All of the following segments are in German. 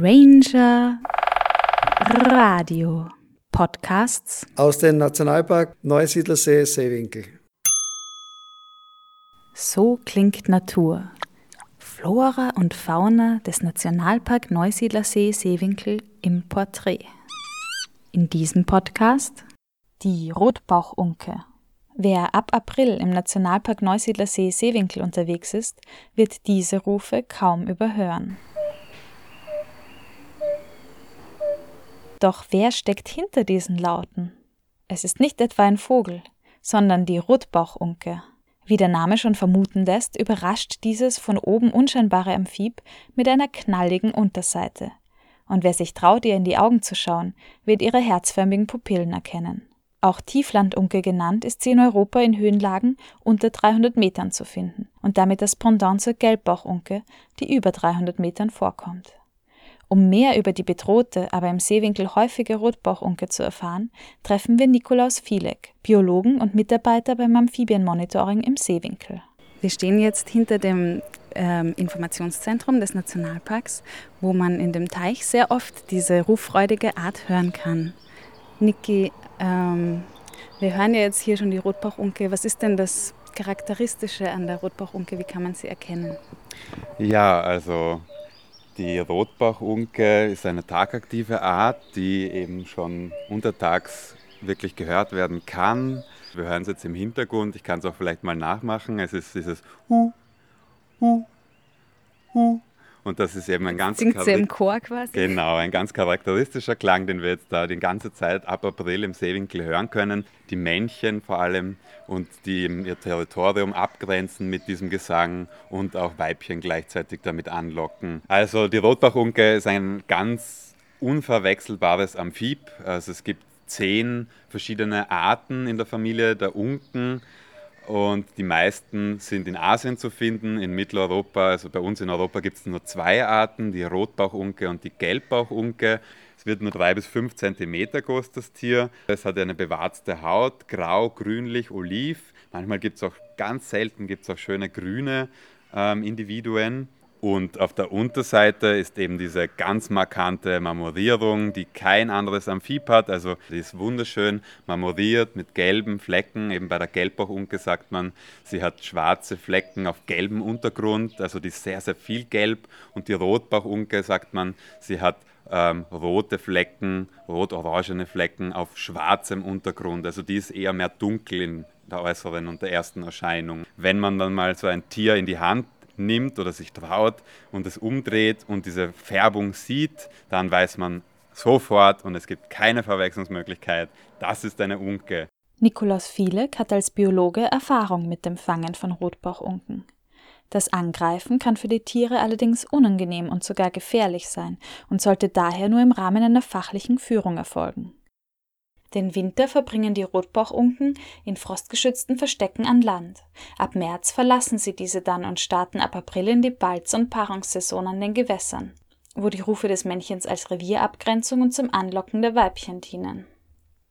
Ranger Radio Podcasts aus dem Nationalpark Neusiedlersee Seewinkel. So klingt Natur. Flora und Fauna des Nationalpark Neusiedlersee Seewinkel im Porträt. In diesem Podcast die Rotbauchunke. Wer ab April im Nationalpark Neusiedlersee Seewinkel unterwegs ist, wird diese Rufe kaum überhören. Doch wer steckt hinter diesen Lauten? Es ist nicht etwa ein Vogel, sondern die Rotbauchunke. Wie der Name schon vermuten lässt, überrascht dieses von oben unscheinbare Amphib mit einer knalligen Unterseite. Und wer sich traut, ihr in die Augen zu schauen, wird ihre herzförmigen Pupillen erkennen. Auch Tieflandunke genannt, ist sie in Europa in Höhenlagen unter 300 Metern zu finden und damit das Pendant zur Gelbbauchunke, die über 300 Metern vorkommt. Um mehr über die bedrohte, aber im Seewinkel häufige Rotbauchunke zu erfahren, treffen wir Nikolaus Fielek, Biologen und Mitarbeiter beim Amphibienmonitoring im Seewinkel. Wir stehen jetzt hinter dem ähm, Informationszentrum des Nationalparks, wo man in dem Teich sehr oft diese ruffreudige Art hören kann. Niki, ähm, wir hören ja jetzt hier schon die Rotbauchunke. Was ist denn das Charakteristische an der Rotbauchunke? Wie kann man sie erkennen? Ja, also die Rotbauchunke ist eine tagaktive Art, die eben schon untertags wirklich gehört werden kann. Wir hören es jetzt im Hintergrund, ich kann es auch vielleicht mal nachmachen. Es ist dieses Hu, Hu, Hu. Und das ist eben ein ganz, Singt sie im Chor quasi? Genau, ein ganz charakteristischer Klang, den wir jetzt da die ganze Zeit ab April im Seewinkel hören können. Die Männchen vor allem und die ihr Territorium abgrenzen mit diesem Gesang und auch Weibchen gleichzeitig damit anlocken. Also die Rotbachunke ist ein ganz unverwechselbares Amphib. Also es gibt zehn verschiedene Arten in der Familie der Unken und die meisten sind in Asien zu finden, in Mitteleuropa, also bei uns in Europa gibt es nur zwei Arten, die Rotbauchunke und die Gelbbauchunke. Es wird nur drei bis fünf Zentimeter groß, das Tier. Es hat eine bewarzte Haut, grau, grünlich, oliv. Manchmal gibt es auch, ganz selten gibt es auch schöne grüne ähm, Individuen. Und auf der Unterseite ist eben diese ganz markante Marmorierung, die kein anderes Amphib hat. Also die ist wunderschön marmoriert mit gelben Flecken. Eben bei der Gelbbauchunke sagt man, sie hat schwarze Flecken auf gelbem Untergrund. Also die ist sehr, sehr viel gelb. Und die Rotbauchunke sagt man, sie hat ähm, rote Flecken, rot-orangene Flecken auf schwarzem Untergrund. Also die ist eher mehr dunkel in der äußeren und der ersten Erscheinung. Wenn man dann mal so ein Tier in die Hand nimmt oder sich traut und es umdreht und diese Färbung sieht, dann weiß man sofort und es gibt keine Verwechslungsmöglichkeit, das ist eine Unke. Nikolaus Fielek hat als Biologe Erfahrung mit dem Fangen von Rotbauchunken. Das Angreifen kann für die Tiere allerdings unangenehm und sogar gefährlich sein und sollte daher nur im Rahmen einer fachlichen Führung erfolgen. Den Winter verbringen die Rotbauchunken in frostgeschützten Verstecken an Land. Ab März verlassen sie diese dann und starten ab April in die Balz- und Paarungssaison an den Gewässern, wo die Rufe des Männchens als Revierabgrenzung und zum Anlocken der Weibchen dienen.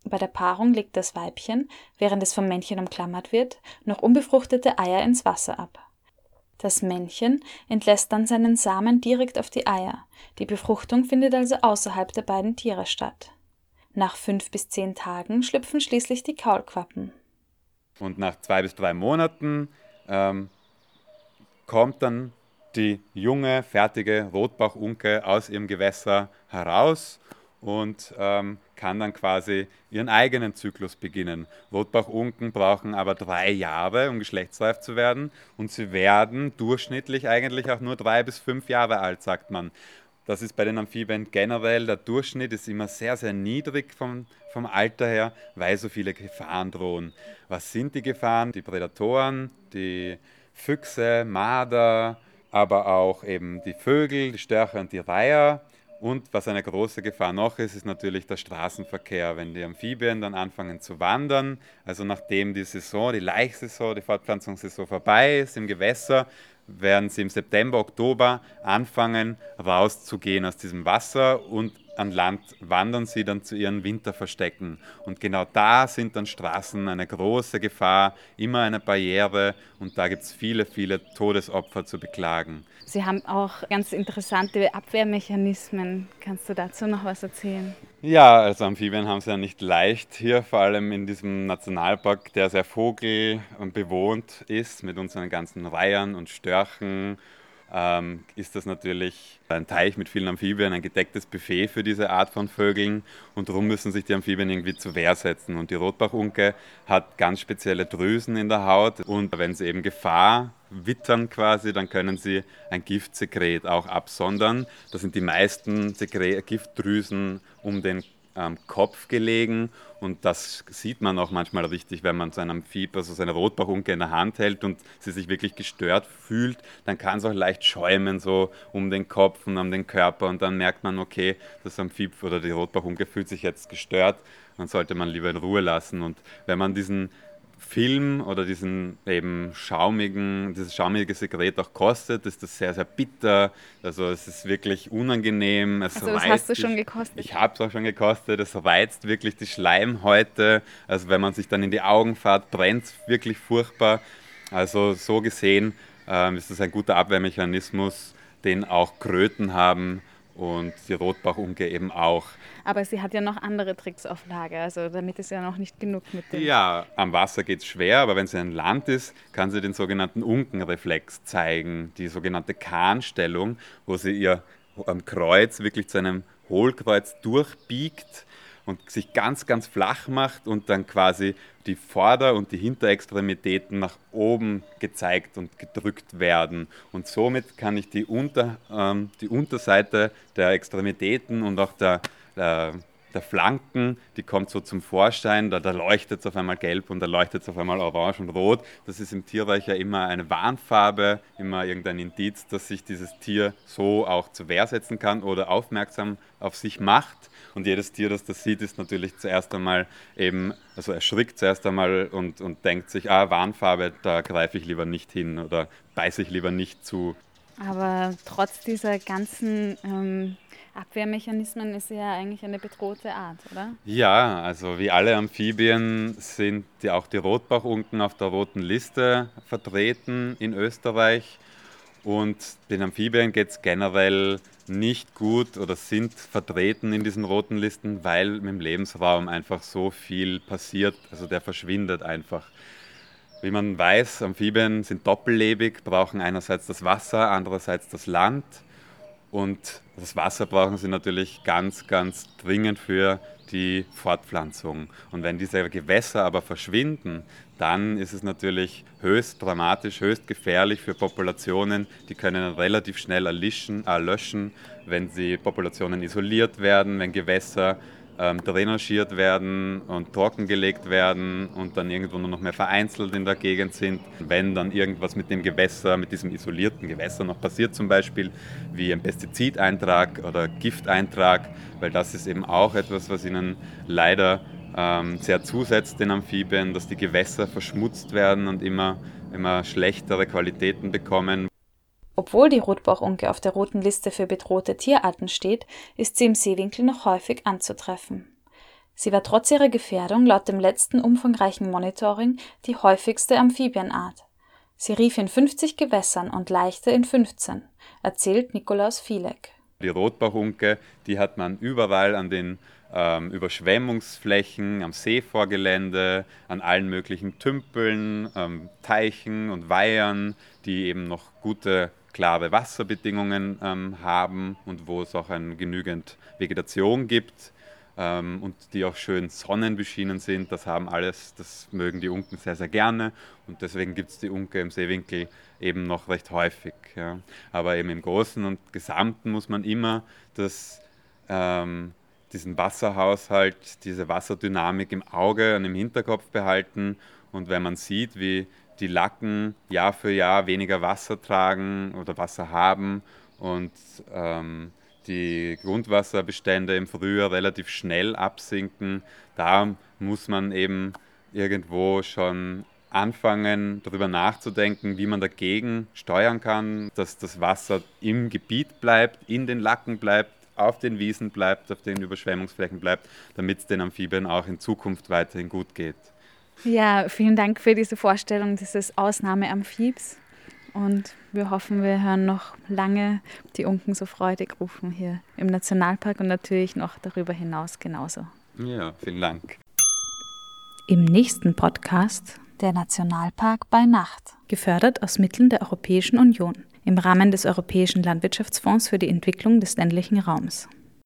Bei der Paarung legt das Weibchen, während es vom Männchen umklammert wird, noch unbefruchtete Eier ins Wasser ab. Das Männchen entlässt dann seinen Samen direkt auf die Eier. Die Befruchtung findet also außerhalb der beiden Tiere statt. Nach fünf bis zehn Tagen schlüpfen schließlich die Kaulquappen. Und nach zwei bis drei Monaten ähm, kommt dann die junge, fertige Rotbauchunke aus ihrem Gewässer heraus und ähm, kann dann quasi ihren eigenen Zyklus beginnen. Rotbauchunken brauchen aber drei Jahre, um geschlechtsreif zu werden und sie werden durchschnittlich eigentlich auch nur drei bis fünf Jahre alt, sagt man. Das ist bei den Amphibien generell, der Durchschnitt ist immer sehr, sehr niedrig vom, vom Alter her, weil so viele Gefahren drohen. Was sind die Gefahren? Die Prädatoren, die Füchse, Marder, aber auch eben die Vögel, die Störche und die Reiher. Und was eine große Gefahr noch ist, ist natürlich der Straßenverkehr. Wenn die Amphibien dann anfangen zu wandern, also nachdem die Saison, die Laichsaison, die Fortpflanzungssaison vorbei ist im Gewässer, werden sie im September, Oktober anfangen rauszugehen aus diesem Wasser und an Land wandern sie dann zu ihren Winterverstecken. Und genau da sind dann Straßen eine große Gefahr, immer eine Barriere und da gibt es viele, viele Todesopfer zu beklagen. Sie haben auch ganz interessante Abwehrmechanismen. Kannst du dazu noch was erzählen? Ja, also Amphibien haben es ja nicht leicht hier, vor allem in diesem Nationalpark, der sehr vogelbewohnt ist, mit unseren ganzen Reihern und Störchen ähm, ist das natürlich ein Teich mit vielen Amphibien, ein gedecktes Buffet für diese Art von Vögeln und darum müssen sich die Amphibien irgendwie zur Wehr setzen. Und die Rotbachunke hat ganz spezielle Drüsen in der Haut und wenn sie eben Gefahr wittern quasi, dann können sie ein Giftsekret auch absondern. Das sind die meisten Sekret Giftdrüsen um den ähm, Kopf gelegen. Und das sieht man auch manchmal richtig, wenn man so einen Amphib, also seine Rotbachunke in der Hand hält und sie sich wirklich gestört fühlt, dann kann es auch leicht schäumen so um den Kopf und um den Körper. Und dann merkt man, okay, das Amphib oder die Rotbachunke fühlt sich jetzt gestört, dann sollte man lieber in Ruhe lassen. Und wenn man diesen Film oder diesen eben schaumigen, dieses schaumige Sekret auch kostet, ist das sehr, sehr bitter. Also es ist wirklich unangenehm. Es also das hast du schon gekostet? Ich habe es auch schon gekostet. Es reizt wirklich die Schleimhäute. Also wenn man sich dann in die Augen fährt, brennt es wirklich furchtbar. Also so gesehen ähm, ist das ein guter Abwehrmechanismus, den auch Kröten haben und die Rotbachunke eben auch. Aber sie hat ja noch andere Tricks auf Lager, also damit ist ja noch nicht genug mit dem. Ja, am Wasser geht es schwer, aber wenn sie ein Land ist, kann sie den sogenannten Unkenreflex zeigen, die sogenannte Kahnstellung, wo sie ihr am Kreuz wirklich zu einem Hohlkreuz durchbiegt und sich ganz, ganz flach macht und dann quasi die Vorder- und die Hinterextremitäten nach oben gezeigt und gedrückt werden. Und somit kann ich die, Unter, ähm, die Unterseite der Extremitäten und auch der, der, der Flanken, die kommt so zum Vorschein, da, da leuchtet es auf einmal gelb und da leuchtet es auf einmal orange und rot. Das ist im Tierreich ja immer eine Warnfarbe, immer irgendein Indiz, dass sich dieses Tier so auch zur Wehr setzen kann oder aufmerksam auf sich macht. Und jedes Tier, das das sieht, ist natürlich zuerst einmal eben, also erschrickt zuerst einmal und, und denkt sich, ah, Warnfarbe, da greife ich lieber nicht hin oder beiße ich lieber nicht zu. Aber trotz dieser ganzen ähm, Abwehrmechanismen ist sie ja eigentlich eine bedrohte Art, oder? Ja, also wie alle Amphibien sind die, auch die Rotbachunken auf der roten Liste vertreten in Österreich. Und den Amphibien geht es generell nicht gut oder sind vertreten in diesen roten Listen, weil im Lebensraum einfach so viel passiert. Also der verschwindet einfach. Wie man weiß, Amphibien sind doppellebig, brauchen einerseits das Wasser, andererseits das Land. Und das Wasser brauchen sie natürlich ganz, ganz dringend für die Fortpflanzung. Und wenn diese Gewässer aber verschwinden, dann ist es natürlich höchst dramatisch, höchst gefährlich für Populationen. Die können relativ schnell erlischen, erlöschen, wenn sie Populationen isoliert werden, wenn Gewässer ähm, drainagiert werden und trockengelegt werden und dann irgendwo nur noch mehr vereinzelt in der Gegend sind. Wenn dann irgendwas mit dem Gewässer, mit diesem isolierten Gewässer noch passiert, zum Beispiel wie ein Pestizideintrag oder Gifteintrag, weil das ist eben auch etwas, was ihnen leider ähm, sehr zusetzt den Amphibien, dass die Gewässer verschmutzt werden und immer, immer schlechtere Qualitäten bekommen. Obwohl die Rotbauchunke auf der roten Liste für bedrohte Tierarten steht, ist sie im Seewinkel noch häufig anzutreffen. Sie war trotz ihrer Gefährdung laut dem letzten umfangreichen Monitoring die häufigste Amphibienart. Sie rief in 50 Gewässern und leichte in 15, erzählt Nikolaus Fielek. Die Rotbauchunke, die hat man überall an den ähm, Überschwemmungsflächen, am Seevorgelände, an allen möglichen Tümpeln, ähm, Teichen und Weihern, die eben noch gute klare Wasserbedingungen ähm, haben und wo es auch ein, genügend Vegetation gibt ähm, und die auch schön sonnenbeschienen sind. Das haben alles, das mögen die Unken sehr, sehr gerne und deswegen gibt es die Unke im Seewinkel eben noch recht häufig. Ja. Aber eben im Großen und Gesamten muss man immer das, ähm, diesen Wasserhaushalt, diese Wasserdynamik im Auge und im Hinterkopf behalten und wenn man sieht, wie die Lacken Jahr für Jahr weniger Wasser tragen oder Wasser haben und ähm, die Grundwasserbestände im Frühjahr relativ schnell absinken. Da muss man eben irgendwo schon anfangen, darüber nachzudenken, wie man dagegen steuern kann, dass das Wasser im Gebiet bleibt, in den Lacken bleibt, auf den Wiesen bleibt, auf den Überschwemmungsflächen bleibt, damit es den Amphibien auch in Zukunft weiterhin gut geht. Ja, vielen Dank für diese Vorstellung dieses Ausnahmeamphibs. Und wir hoffen, wir hören noch lange die Unken so freudig rufen hier im Nationalpark und natürlich noch darüber hinaus genauso. Ja, vielen Dank. Im nächsten Podcast der Nationalpark bei Nacht, gefördert aus Mitteln der Europäischen Union im Rahmen des Europäischen Landwirtschaftsfonds für die Entwicklung des ländlichen Raums.